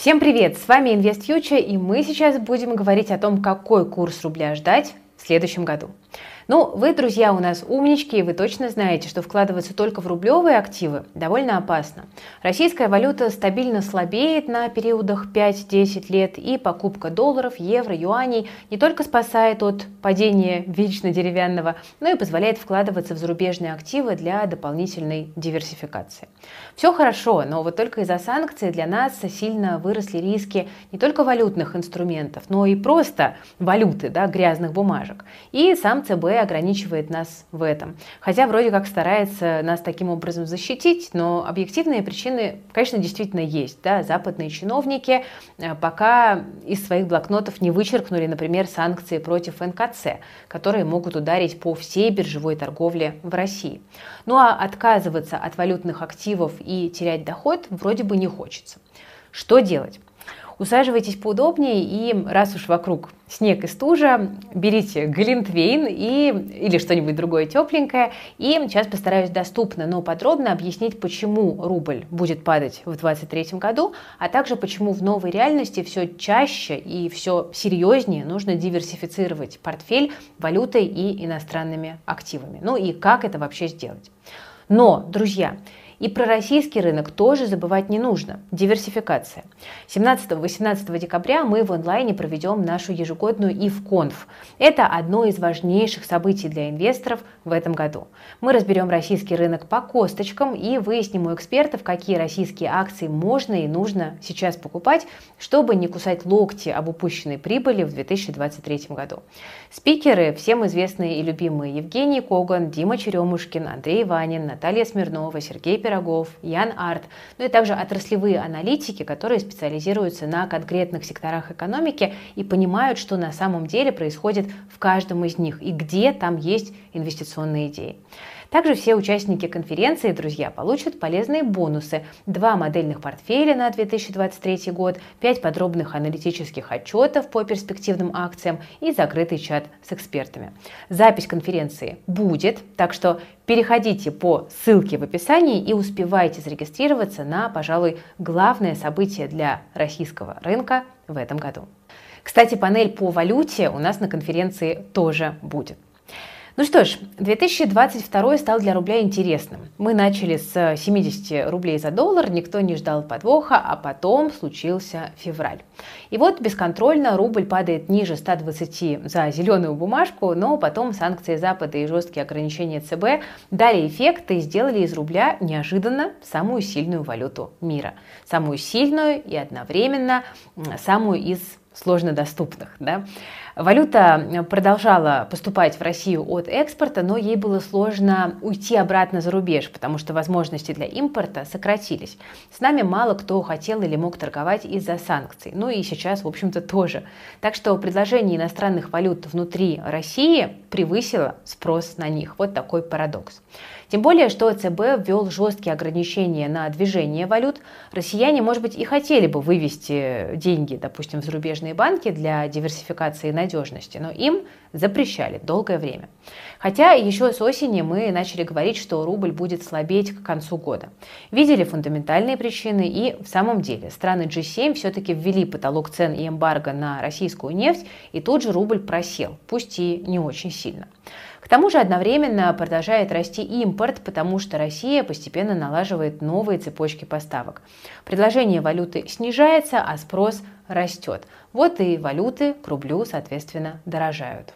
Всем привет! С вами Invest Future и мы сейчас будем говорить о том, какой курс рубля ждать в следующем году. Ну, вы, друзья, у нас умнички, и вы точно знаете, что вкладываться только в рублевые активы довольно опасно. Российская валюта стабильно слабеет на периодах 5-10 лет, и покупка долларов, евро, юаней не только спасает от падения вечно деревянного, но и позволяет вкладываться в зарубежные активы для дополнительной диверсификации. Все хорошо, но вот только из-за санкций для нас сильно выросли риски не только валютных инструментов, но и просто валюты, да, грязных бумажек. И сам ЦБ ограничивает нас в этом. Хотя вроде как старается нас таким образом защитить, но объективные причины, конечно, действительно есть. Да? Западные чиновники э, пока из своих блокнотов не вычеркнули, например, санкции против НКЦ, которые могут ударить по всей биржевой торговле в России. Ну а отказываться от валютных активов и терять доход вроде бы не хочется. Что делать? Усаживайтесь поудобнее и раз уж вокруг снег и стужа, берите глинтвейн и, или что-нибудь другое тепленькое. И сейчас постараюсь доступно, но подробно объяснить, почему рубль будет падать в 2023 году, а также почему в новой реальности все чаще и все серьезнее нужно диверсифицировать портфель валютой и иностранными активами. Ну и как это вообще сделать. Но, друзья, и про российский рынок тоже забывать не нужно. Диверсификация. 17-18 декабря мы в онлайне проведем нашу ежегодную IFConf. Это одно из важнейших событий для инвесторов в этом году. Мы разберем российский рынок по косточкам и выясним у экспертов, какие российские акции можно и нужно сейчас покупать, чтобы не кусать локти об упущенной прибыли в 2023 году. Спикеры всем известные и любимые Евгений Коган, Дима Черемушкин, Андрей Ванин, Наталья Смирнова, Сергей Пирогов, Пирогов, Ян Арт, ну и также отраслевые аналитики, которые специализируются на конкретных секторах экономики и понимают, что на самом деле происходит в каждом из них и где там есть инвестиционные идеи. Также все участники конференции, друзья, получат полезные бонусы. Два модельных портфеля на 2023 год, пять подробных аналитических отчетов по перспективным акциям и закрытый чат с экспертами. Запись конференции будет, так что переходите по ссылке в описании и успевайте зарегистрироваться на, пожалуй, главное событие для российского рынка в этом году. Кстати, панель по валюте у нас на конференции тоже будет. Ну что ж, 2022 стал для рубля интересным. Мы начали с 70 рублей за доллар, никто не ждал подвоха, а потом случился февраль. И вот бесконтрольно рубль падает ниже 120 за зеленую бумажку, но потом санкции Запада и жесткие ограничения ЦБ дали эффект и сделали из рубля неожиданно самую сильную валюту мира. Самую сильную и одновременно самую из сложно доступных. Да? Валюта продолжала поступать в Россию от экспорта, но ей было сложно уйти обратно за рубеж, потому что возможности для импорта сократились. С нами мало кто хотел или мог торговать из-за санкций. Ну и сейчас, в общем-то, тоже. Так что предложение иностранных валют внутри России превысило спрос на них. Вот такой парадокс. Тем более, что ЦБ ввел жесткие ограничения на движение валют. Россияне, может быть, и хотели бы вывести деньги, допустим, в зарубежные банки для диверсификации надежности, но им запрещали долгое время. Хотя еще с осени мы начали говорить, что рубль будет слабеть к концу года. Видели фундаментальные причины и в самом деле страны G7 все-таки ввели потолок цен и эмбарго на российскую нефть, и тут же рубль просел, пусть и не очень сильно. К тому же одновременно продолжает расти импорт, потому что Россия постепенно налаживает новые цепочки поставок. Предложение валюты снижается, а спрос растет. Вот и валюты к рублю, соответственно, дорожают.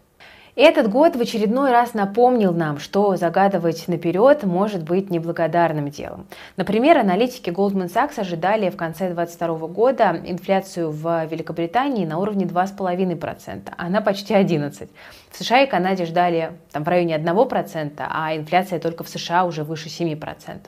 Этот год в очередной раз напомнил нам, что загадывать наперед может быть неблагодарным делом. Например, аналитики Goldman Sachs ожидали в конце 2022 года инфляцию в Великобритании на уровне 2,5%, она почти 11%. В США и Канаде ждали там, в районе 1%, а инфляция только в США уже выше 7%.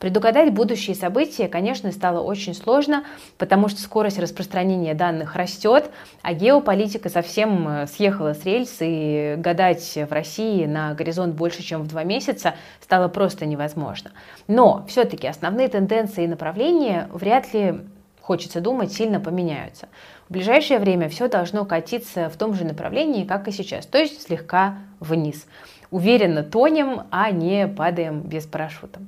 Предугадать будущие события, конечно, стало очень сложно, потому что скорость распространения данных растет, а геополитика совсем э, съехала с рельс, и гадать в России на горизонт больше, чем в два месяца, стало просто невозможно. Но все-таки основные тенденции и направления вряд ли хочется думать, сильно поменяются. В ближайшее время все должно катиться в том же направлении, как и сейчас, то есть слегка вниз. Уверенно тонем, а не падаем без парашюта.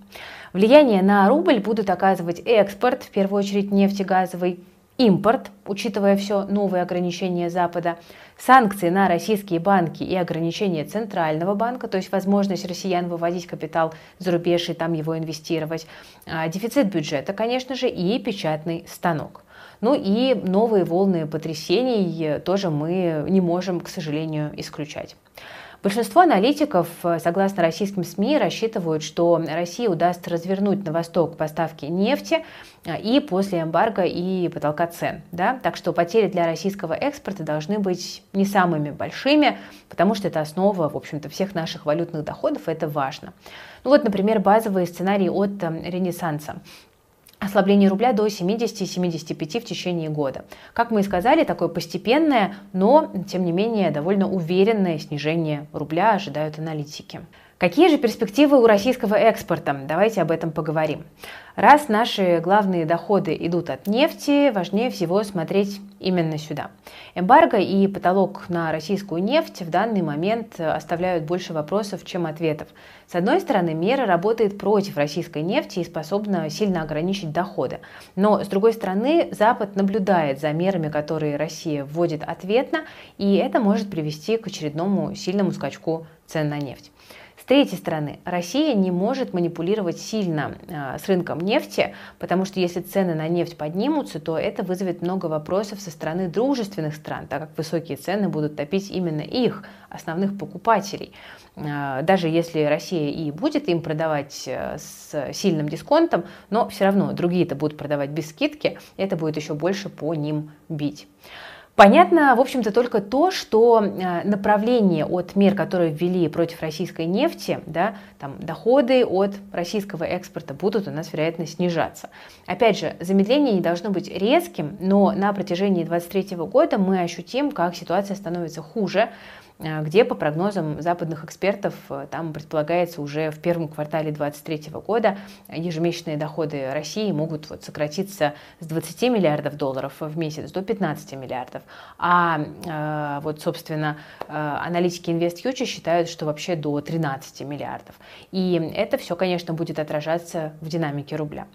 Влияние на рубль будут оказывать экспорт, в первую очередь нефтегазовый, импорт, учитывая все новые ограничения Запада, санкции на российские банки и ограничения Центрального банка, то есть возможность россиян выводить капитал за рубеж и там его инвестировать, а, дефицит бюджета, конечно же, и печатный станок. Ну и новые волны потрясений тоже мы не можем, к сожалению, исключать. Большинство аналитиков, э, согласно российским СМИ, рассчитывают, что России удастся развернуть на восток поставки нефти э, и после эмбарго и потолка цен. Да? Так что потери для российского экспорта должны быть не самыми большими, потому что это основа, в общем-то, всех наших валютных доходов, это важно. Ну вот, например, базовый сценарий от э, Ренессанса ослабление рубля до 70-75 в течение года. Как мы и сказали, такое постепенное, но, тем не менее, довольно уверенное снижение рубля ожидают аналитики. Какие же перспективы у российского экспорта? Давайте об этом поговорим. Раз наши главные доходы идут от нефти, важнее всего смотреть именно сюда. Эмбарго и потолок на российскую нефть в данный момент оставляют больше вопросов, чем ответов. С одной стороны, мера работает против российской нефти и способна сильно ограничить доходы. Но, с другой стороны, Запад наблюдает за мерами, которые Россия вводит ответно, и это может привести к очередному сильному скачку цен на нефть третьей стороны, Россия не может манипулировать сильно э, с рынком нефти, потому что если цены на нефть поднимутся, то это вызовет много вопросов со стороны дружественных стран, так как высокие цены будут топить именно их, основных покупателей. Э, даже если Россия и будет им продавать э, с сильным дисконтом, но все равно другие-то будут продавать без скидки, это будет еще больше по ним бить. Понятно, в общем-то, только то, что э, направление от мер, которые ввели против российской нефти, да, там, доходы от российского экспорта будут у нас, вероятно, снижаться. Опять же, замедление не должно быть резким, но на протяжении 2023 года мы ощутим, как ситуация становится хуже, где, по прогнозам западных экспертов, э, там предполагается уже в первом квартале 2023 года ежемесячные доходы России могут вот сократиться с 20 миллиардов долларов в месяц до 15 миллиардов. А э, вот, собственно, аналитики InvestFuture считают, что вообще до 13 миллиардов. И это все, конечно, будет отражаться в динамике рубля.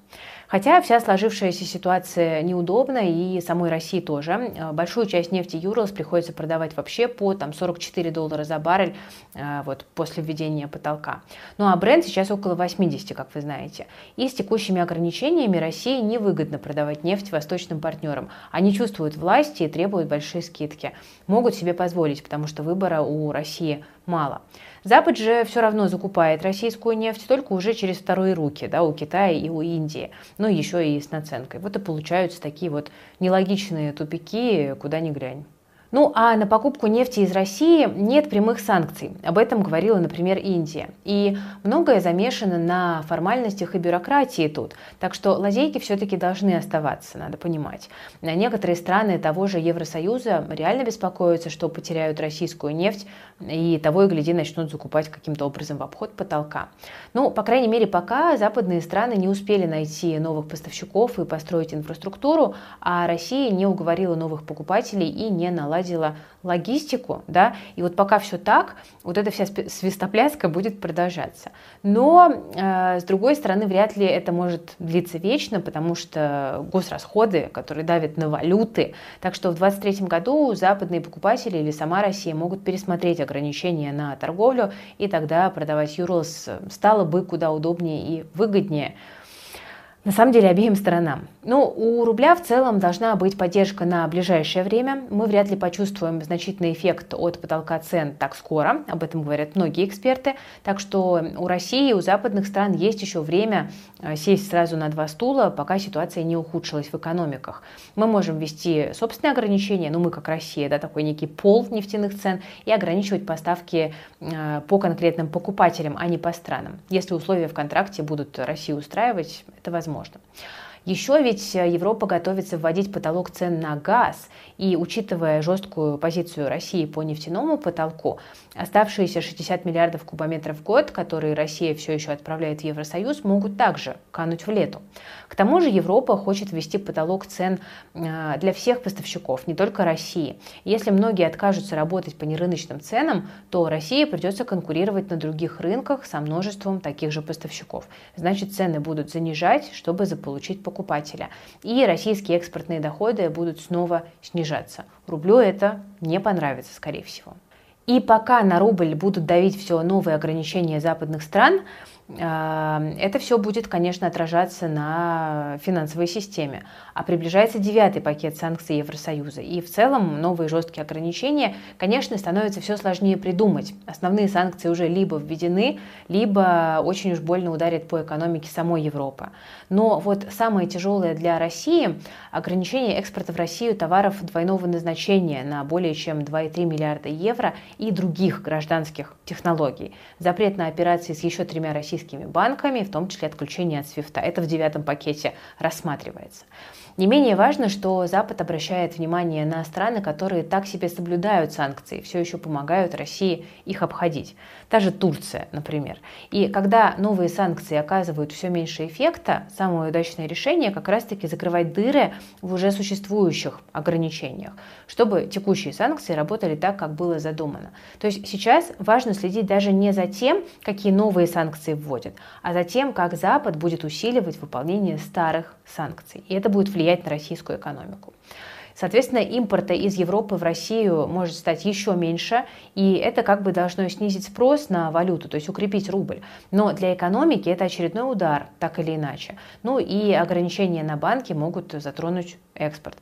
Хотя вся сложившаяся ситуация неудобна и самой России тоже. Большую часть нефти Юрлс приходится продавать вообще по там, 44 доллара за баррель э, вот, после введения потолка. Ну а бренд сейчас около 80, как вы знаете. И с текущими ограничениями России невыгодно продавать нефть восточным партнерам. Они чувствуют власти и требуют большие скидки. Могут себе позволить, потому что выбора у России мало. Запад же все равно закупает российскую нефть только уже через вторые руки, да, у Китая и у Индии, ну еще и с наценкой. Вот и получаются такие вот нелогичные тупики, куда ни глянь. Ну а на покупку нефти из России нет прямых санкций. Об этом говорила, например, Индия. И многое замешано на формальностях и бюрократии тут. Так что лазейки все-таки должны оставаться, надо понимать. Некоторые страны того же Евросоюза реально беспокоятся, что потеряют российскую нефть и того и гляди начнут закупать каким-то образом в обход потолка. Ну, по крайней мере, пока западные страны не успели найти новых поставщиков и построить инфраструктуру, а Россия не уговорила новых покупателей и не наладила наладила логистику, да, и вот пока все так, вот эта вся свистопляска будет продолжаться. Но, э, с другой стороны, вряд ли это может длиться вечно, потому что госрасходы, которые давят на валюты, так что в 2023 году западные покупатели или сама Россия могут пересмотреть ограничения на торговлю, и тогда продавать Юрлс стало бы куда удобнее и выгоднее. На самом деле обеим сторонам. Ну, у рубля в целом должна быть поддержка на ближайшее время. Мы вряд ли почувствуем значительный эффект от потолка цен так скоро. Об этом говорят многие эксперты. Так что у России и у западных стран есть еще время э, сесть сразу на два стула, пока ситуация не ухудшилась в экономиках. Мы можем ввести собственные ограничения, ну мы как Россия, да, такой некий пол нефтяных цен, и ограничивать поставки э, по конкретным покупателям, а не по странам. Если условия в контракте будут Россию устраивать, это возможно возможно. Еще ведь Европа готовится вводить потолок цен на газ, и учитывая жесткую позицию России по нефтяному потолку, оставшиеся 60 миллиардов кубометров в год, которые Россия все еще отправляет в Евросоюз, могут также кануть в лету. К тому же Европа хочет ввести потолок цен э, для всех поставщиков, не только России. Если многие откажутся работать по нерыночным ценам, то России придется конкурировать на других рынках со множеством таких же поставщиков. Значит, цены будут занижать, чтобы заполучить покупателей покупателя. И российские экспортные доходы будут снова снижаться. Рублю это не понравится, скорее всего. И пока на рубль будут давить все новые ограничения западных стран, а, это все будет, конечно, отражаться на финансовой системе. А приближается девятый пакет санкций Евросоюза. И в целом новые жесткие ограничения, конечно, становятся все сложнее придумать. Основные санкции уже либо введены, либо очень уж больно ударят по экономике самой Европы. Но вот самое тяжелое для России – ограничение экспорта в Россию товаров двойного назначения на более чем 2,3 миллиарда евро и других гражданских технологий. Запрет на операции с еще тремя российскими банками, в том числе отключение от свифта. Это в девятом пакете рассматривается. Не менее важно, что Запад обращает внимание на страны, которые так себе соблюдают санкции, все еще помогают России их обходить. Та же Турция, например. И когда новые санкции оказывают все меньше эффекта, самое удачное решение как раз-таки закрывать дыры в уже существующих ограничениях, чтобы текущие санкции работали так, как было задумано. То есть сейчас важно следить даже не за тем, какие новые санкции вводят, а за тем, как Запад будет усиливать выполнение старых санкций. И это будет влиять на российскую экономику. Соответственно, импорта из Европы в Россию может стать еще меньше, и это как бы должно снизить спрос на валюту, то есть укрепить рубль. Но для экономики это очередной удар, так или иначе. Ну и ограничения на банки могут затронуть экспорт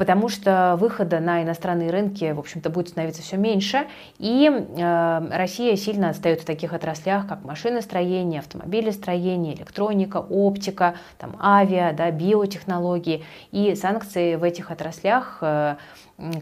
потому что выхода на иностранные рынки, в общем-то, будет становиться все меньше, и э, Россия сильно отстает в таких отраслях, как машиностроение, автомобилестроение, электроника, оптика, там, авиа, да, биотехнологии, и санкции в этих отраслях э,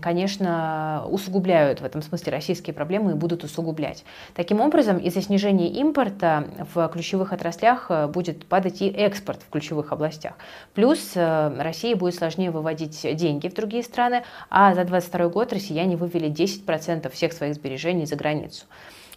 конечно, усугубляют в этом смысле российские проблемы и будут усугублять. Таким образом, из-за снижения импорта в ключевых отраслях э, будет падать и экспорт в ключевых областях. Плюс э, России будет сложнее выводить деньги в другие страны, а за 2022 год россияне вывели 10% всех своих сбережений за границу.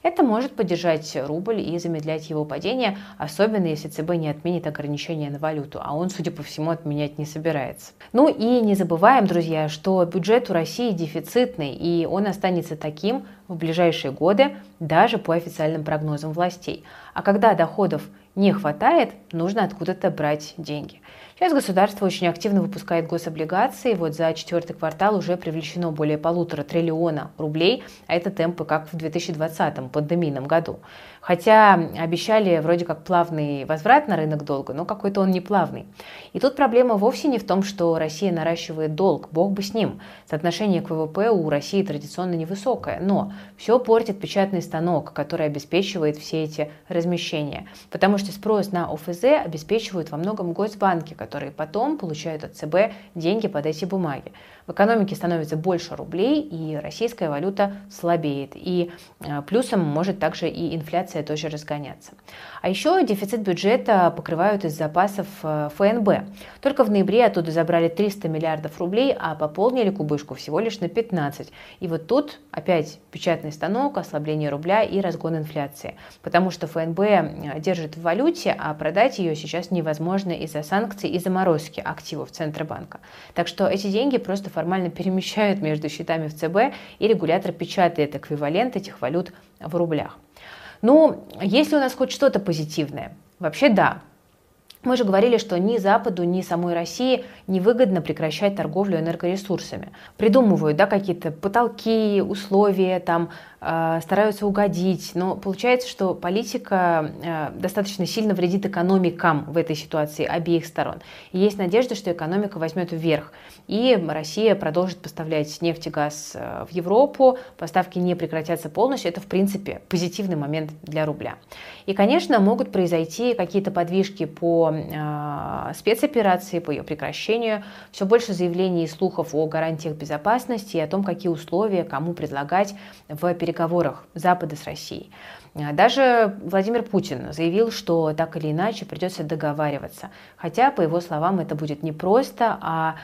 Это может поддержать рубль и замедлять его падение, особенно если ЦБ не отменит ограничения на валюту, а он, судя по всему, отменять не собирается. Ну и не забываем, друзья, что бюджет у России дефицитный, и он останется таким в ближайшие годы, даже по официальным прогнозам властей. А когда доходов не хватает, нужно откуда-то брать деньги. Сейчас государство очень активно выпускает гособлигации. Вот за четвертый квартал уже привлечено более полутора триллиона рублей, а это темпы как в 2020 пандемийном году. Хотя обещали вроде как плавный возврат на рынок долга, но какой-то он не плавный. И тут проблема вовсе не в том, что Россия наращивает долг, бог бы с ним. Соотношение к ВВП у России традиционно невысокое, но все портит печатный станок, который обеспечивает все эти размещения. Потому что спрос на ОФЗ обеспечивают во многом госбанки, которые потом получают от ЦБ деньги под эти бумаги. В экономике становится больше рублей, и российская валюта слабеет. И э, плюсом может также и инфляция тоже разгоняться. А еще дефицит бюджета покрывают из запасов э, ФНБ. Только в ноябре оттуда забрали 300 миллиардов рублей, а пополнили кубышку всего лишь на 15. И вот тут опять печатный станок, ослабление рубля и разгон инфляции. Потому что ФНБ э, держит в валюте, а продать ее сейчас невозможно из-за санкций и заморозки активов Центробанка. Так что эти деньги просто формально перемещают между счетами в ЦБ, и регулятор печатает эквивалент этих валют в рублях. Ну, есть ли у нас хоть что-то позитивное? Вообще да, мы же говорили, что ни Западу, ни самой России невыгодно прекращать торговлю энергоресурсами. Придумывают да, какие-то потолки, условия, там, стараются угодить. Но получается, что политика э, достаточно сильно вредит экономикам в этой ситуации обеих сторон. И есть надежда, что экономика возьмет вверх. И Россия продолжит поставлять нефть и газ э, в Европу, поставки не прекратятся полностью. Это, в принципе, позитивный момент для рубля. И, конечно, могут произойти какие-то подвижки по э, спецоперации, по ее прекращению, все больше заявлений и слухов о гарантиях безопасности и о том, какие условия кому предлагать в переговорах Запада с Россией. А, даже Владимир Путин заявил, что так или иначе придется договариваться. Хотя, по его словам, это будет не просто, а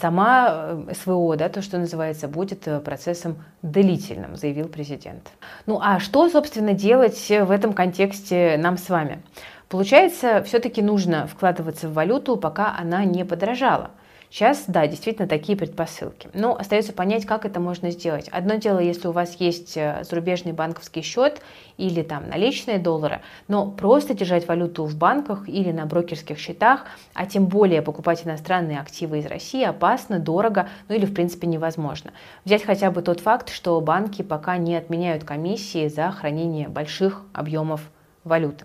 сама э, СВО, да, то, что называется, будет э, процессом длительным, заявил президент. Ну а что, собственно, делать в этом контексте нам с вами? Получается, все-таки нужно вкладываться в валюту, пока она не подорожала. Сейчас, да, действительно такие предпосылки. Но остается понять, как это можно сделать. Одно дело, если у вас есть э, зарубежный банковский счет или там наличные доллары, но просто держать валюту в банках или на брокерских счетах, а тем более покупать иностранные активы из России опасно, дорого, ну или в принципе невозможно. Взять хотя бы тот факт, что банки пока не отменяют комиссии за хранение больших объемов валюты.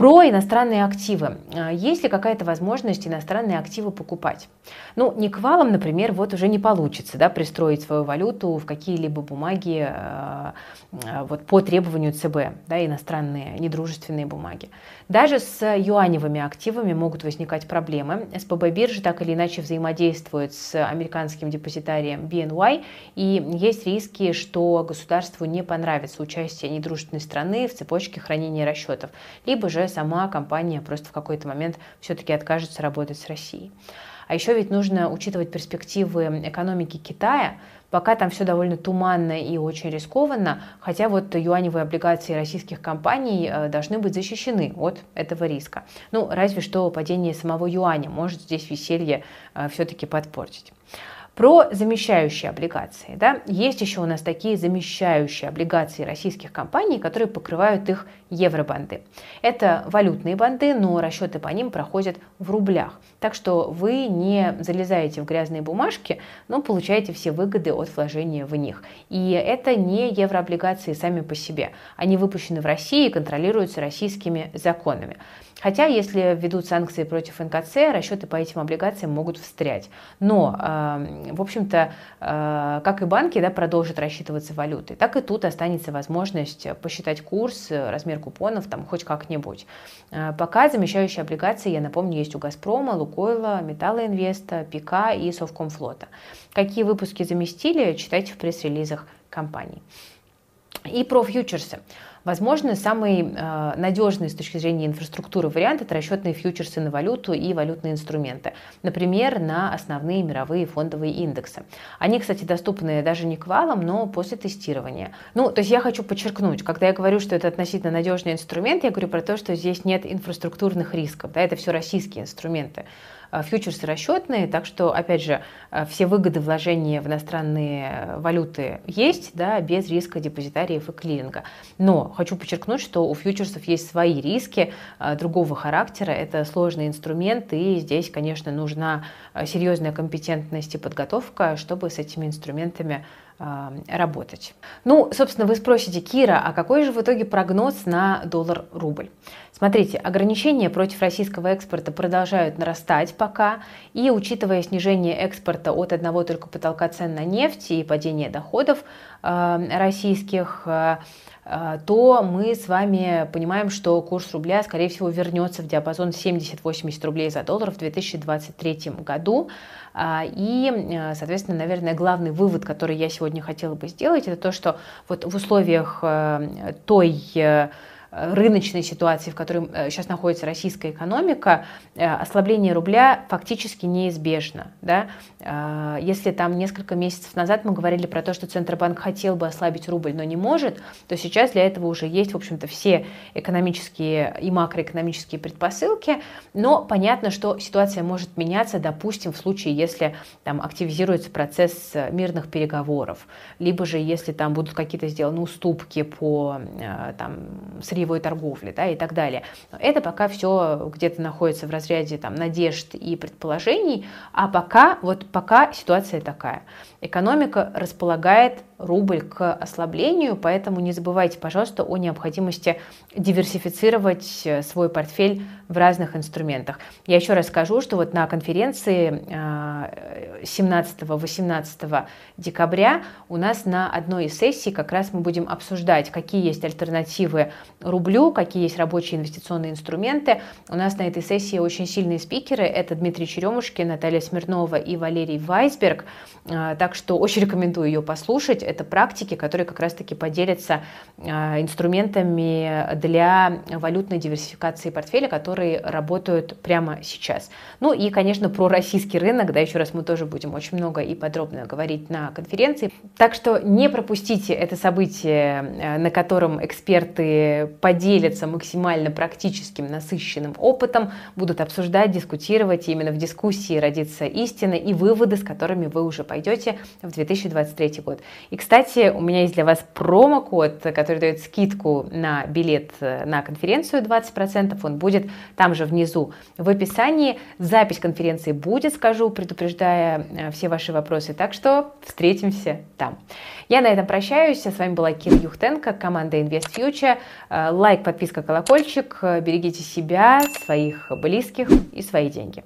Про иностранные активы. А, есть ли какая-то возможность иностранные активы покупать? Ну, не к валам, например, вот уже не получится да, пристроить свою валюту в какие-либо бумаги э, вот, по требованию ЦБ, да, иностранные недружественные бумаги. Даже с юаневыми активами могут возникать проблемы. СПБ биржа так или иначе взаимодействует с американским депозитарием BNY, и есть риски, что государству не понравится участие недружественной страны в цепочке хранения расчетов, либо же сама компания просто в какой-то момент все-таки откажется работать с Россией. А еще ведь нужно учитывать перспективы экономики Китая, Пока там все довольно туманно и очень рискованно, хотя вот юаневые облигации российских компаний э, должны быть защищены от этого риска. Ну, разве что падение самого юаня может здесь веселье э, все-таки подпортить. Про замещающие облигации. Да? Есть еще у нас такие замещающие облигации российских компаний, которые покрывают их евробанды. Это валютные банды, но расчеты по ним проходят в рублях. Так что вы не залезаете в грязные бумажки, но получаете все выгоды от вложения в них. И это не еврооблигации сами по себе. Они выпущены в России и контролируются российскими законами. Хотя, если введут санкции против НКЦ, расчеты по этим облигациям могут встрять. Но, э, в общем-то, э, как и банки да, продолжат рассчитываться валютой, так и тут останется возможность посчитать курс, размер купонов там хоть как-нибудь. Э, пока замещающие облигации, я напомню, есть у «Газпрома», «Лукойла», «Металлоинвеста», «ПК» и «Совкомфлота». Какие выпуски заместили, читайте в пресс-релизах компаний. И про фьючерсы. Возможно, самый э, надежный с точки зрения инфраструктуры вариант – это расчетные фьючерсы на валюту и валютные инструменты. Например, на основные мировые фондовые индексы. Они, кстати, доступны даже не к валам, но после тестирования. Ну, то есть я хочу подчеркнуть, когда я говорю, что это относительно надежный инструмент, я говорю про то, что здесь нет инфраструктурных рисков. Да, это все российские инструменты. Э, фьючерсы расчетные, так что, опять же, э, все выгоды вложения в иностранные валюты есть, да, без риска депозитариев и клиринга. Но хочу подчеркнуть, что у фьючерсов есть свои риски э, другого характера, это сложный инструмент, и здесь, конечно, нужна серьезная компетентность и подготовка, чтобы с этими инструментами работать. Ну, собственно, вы спросите, Кира, а какой же в итоге прогноз на доллар-рубль? Смотрите, ограничения против российского экспорта продолжают нарастать пока, и учитывая снижение экспорта от одного только потолка цен на нефть и падение доходов э, российских, э, то мы с вами понимаем, что курс рубля, скорее всего, вернется в диапазон 70-80 рублей за доллар в 2023 году. Э, и, э, соответственно, наверное, главный вывод, который я сегодня хотела бы сделать, это то, что вот в условиях той рыночной ситуации, в которой сейчас э, находится российская экономика, э, ослабление рубля фактически неизбежно. Да? Э, если там несколько месяцев назад мы говорили про то, что Центробанк хотел бы ослабить рубль, но не может, то сейчас для этого уже есть, в общем-то, все экономические и макроэкономические предпосылки, но понятно, что ситуация может меняться, допустим, в случае, если там активизируется процесс мирных переговоров, либо же если там будут какие-то сделаны уступки по там, среднему сырьевой торговли да, и так далее. Это пока все где-то находится в разряде там, надежд и предположений, а пока, вот пока ситуация такая. Экономика располагает рубль к ослаблению, поэтому не забывайте, пожалуйста, о необходимости диверсифицировать э, свой портфель в разных инструментах. Я еще раз скажу, что вот на конференции 17-18 э, декабря у нас на одной из сессий как раз мы будем обсуждать, какие есть альтернативы рублю, какие есть рабочие инвестиционные инструменты. У нас на этой сессии очень сильные спикеры. Это Дмитрий Черемушкин, Наталья Смирнова и Валерий Вайсберг. Э, так что очень рекомендую ее послушать это практики, которые как раз-таки поделятся а, инструментами для валютной диверсификации портфеля, которые работают прямо сейчас. Ну и, конечно, про российский рынок, да, еще раз мы тоже будем очень много и подробно говорить на конференции. Так что не пропустите это событие, а, на котором эксперты поделятся максимально практическим, насыщенным опытом, будут обсуждать, дискутировать, и именно в дискуссии родится истина и выводы, с которыми вы уже пойдете в 2023 год. И, кстати, у меня есть для вас промокод, который дает скидку на билет на конференцию 20%, он будет там же внизу в описании. Запись конференции будет, скажу, предупреждая э, все ваши вопросы. Так что встретимся там. Я на этом прощаюсь. С вами была Кира Юхтенко, команда Invest Future. Э, лайк, подписка, колокольчик. Берегите себя, своих близких и свои деньги.